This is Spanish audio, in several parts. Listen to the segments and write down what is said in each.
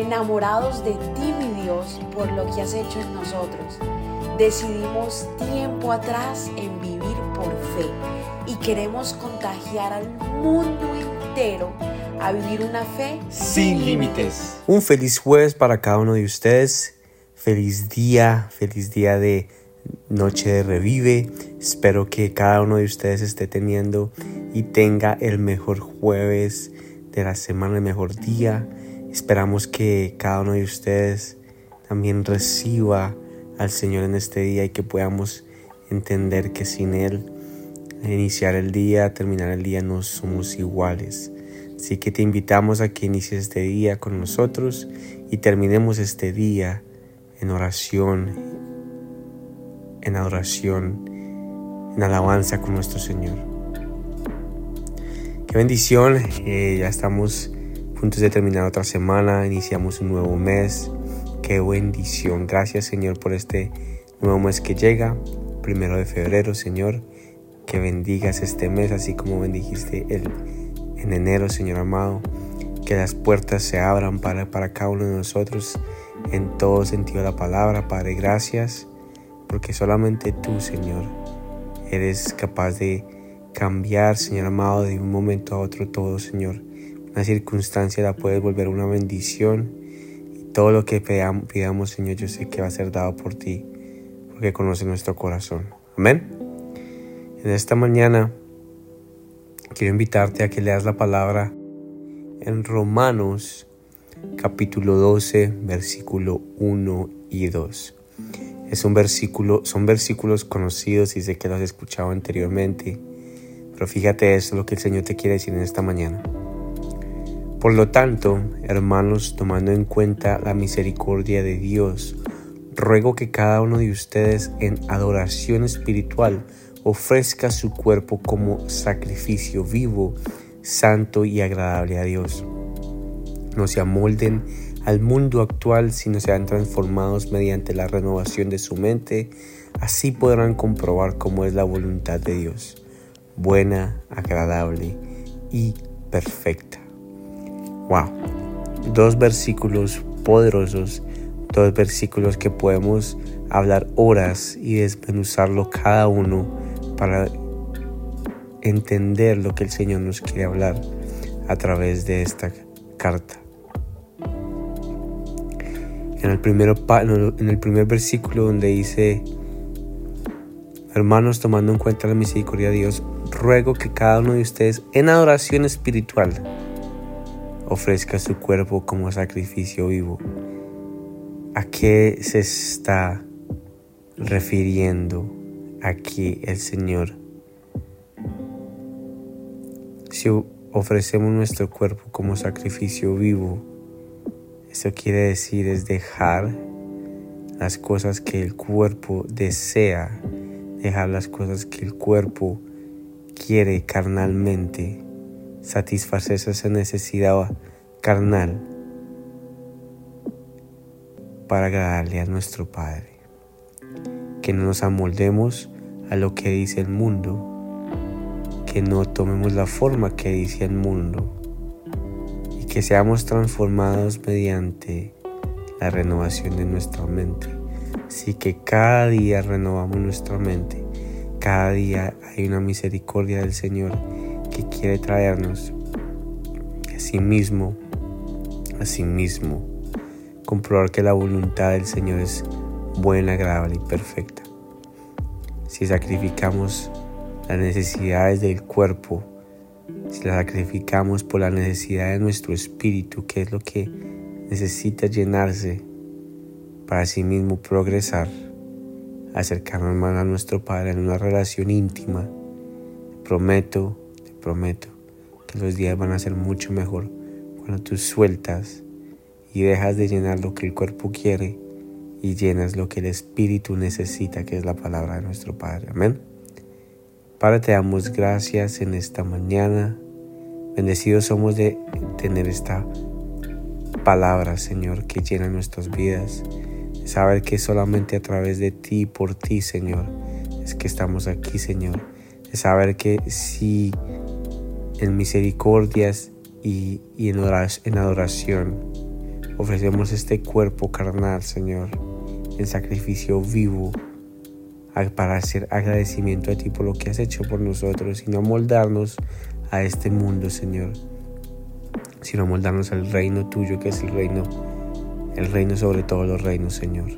enamorados de ti, mi Dios, por lo que has hecho en nosotros. Decidimos tiempo atrás en vivir por fe y queremos contagiar al mundo entero a vivir una fe sin límites. Un feliz jueves para cada uno de ustedes. Feliz día, feliz día de noche de revive. Espero que cada uno de ustedes esté teniendo y tenga el mejor jueves de la semana, el mejor día. Esperamos que cada uno de ustedes también reciba al Señor en este día y que podamos entender que sin Él, iniciar el día, terminar el día, no somos iguales. Así que te invitamos a que inicies este día con nosotros y terminemos este día en oración, en adoración, en alabanza con nuestro Señor. Qué bendición, eh, ya estamos puntos de terminar otra semana, iniciamos un nuevo mes. Qué bendición. Gracias Señor por este nuevo mes que llega, primero de febrero, Señor. Que bendigas este mes así como bendijiste el, en enero, Señor amado. Que las puertas se abran para, para cada uno de nosotros en todo sentido de la palabra, Padre. Gracias porque solamente tú, Señor, eres capaz de cambiar, Señor amado, de un momento a otro todo, Señor una circunstancia la puedes volver una bendición. Y todo lo que pidamos, Señor, yo sé que va a ser dado por ti, porque conoce nuestro corazón. Amén. En esta mañana quiero invitarte a que leas la palabra en Romanos capítulo 12, versículo 1 y 2. Es un versículo, son versículos conocidos y sé que los has escuchado anteriormente, pero fíjate eso, lo que el Señor te quiere decir en esta mañana. Por lo tanto, hermanos, tomando en cuenta la misericordia de Dios, ruego que cada uno de ustedes en adoración espiritual ofrezca su cuerpo como sacrificio vivo, santo y agradable a Dios. No se amolden al mundo actual, sino sean transformados mediante la renovación de su mente. Así podrán comprobar cómo es la voluntad de Dios, buena, agradable y perfecta. Wow. Dos versículos poderosos, dos versículos que podemos hablar horas y desmenuzarlo cada uno para entender lo que el Señor nos quiere hablar a través de esta carta. En el, en el primer versículo donde dice, hermanos, tomando en cuenta la misericordia de Dios, ruego que cada uno de ustedes en adoración espiritual ofrezca su cuerpo como sacrificio vivo. ¿A qué se está refiriendo aquí el Señor? Si ofrecemos nuestro cuerpo como sacrificio vivo, eso quiere decir es dejar las cosas que el cuerpo desea, dejar las cosas que el cuerpo quiere carnalmente satisfacer esa necesidad carnal para agradarle a nuestro Padre. Que no nos amoldemos a lo que dice el mundo, que no tomemos la forma que dice el mundo y que seamos transformados mediante la renovación de nuestra mente. Así que cada día renovamos nuestra mente, cada día hay una misericordia del Señor quiere traernos a sí mismo, a sí mismo, comprobar que la voluntad del Señor es buena, agradable y perfecta. Si sacrificamos las necesidades del cuerpo, si las sacrificamos por la necesidad de nuestro espíritu, que es lo que necesita llenarse para sí mismo progresar, acercarnos más a nuestro Padre en una relación íntima, prometo prometo que los días van a ser mucho mejor cuando tú sueltas y dejas de llenar lo que el cuerpo quiere y llenas lo que el espíritu necesita, que es la palabra de nuestro Padre. Amén. Padre, te damos gracias en esta mañana. Bendecidos somos de tener esta palabra, Señor, que llena nuestras vidas. saber que solamente a través de ti, por ti, Señor, es que estamos aquí, Señor. Saber que si en misericordias y, en, adoración Ofrecemos este cuerpo carnal, Señor, en sacrificio vivo para hacer agradecimiento a ti por lo que has hecho por nosotros y no moldarnos a este mundo, Señor, sino moldarnos al reino tuyo, que es el reino, el reino sobre todos los reinos, Señor.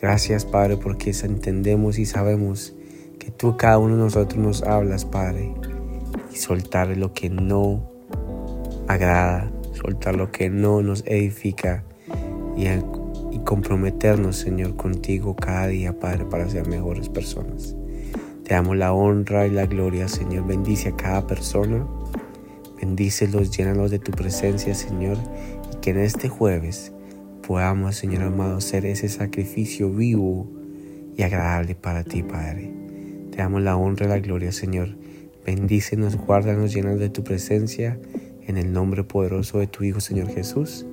Gracias, Padre, porque entendemos y sabemos que tú cada uno de nosotros nos hablas, Padre, y soltar lo que no agrada, soltar lo que no nos edifica y, y comprometernos, Señor, contigo cada día, Padre, para ser mejores personas. Te damos la honra y la gloria, Señor. Bendice a cada persona. Bendícelos, llénalos de tu presencia, Señor. Y que en este jueves podamos, Señor amado, ser ese sacrificio vivo y agradable para ti, Padre. Te damos la honra y la gloria, Señor. Bendícenos, guárdanos, llenos de tu presencia. En el nombre poderoso de tu Hijo, Señor Jesús.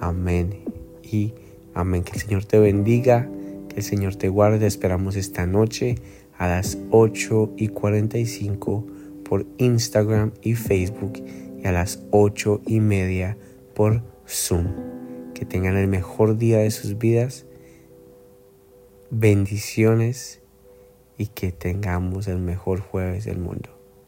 Amén. Y amén. Que el Señor te bendiga. Que el Señor te guarde. Esperamos esta noche a las 8 y 45 por Instagram y Facebook y a las 8 y media por Zoom. Que tengan el mejor día de sus vidas. Bendiciones y que tengamos el mejor jueves del mundo.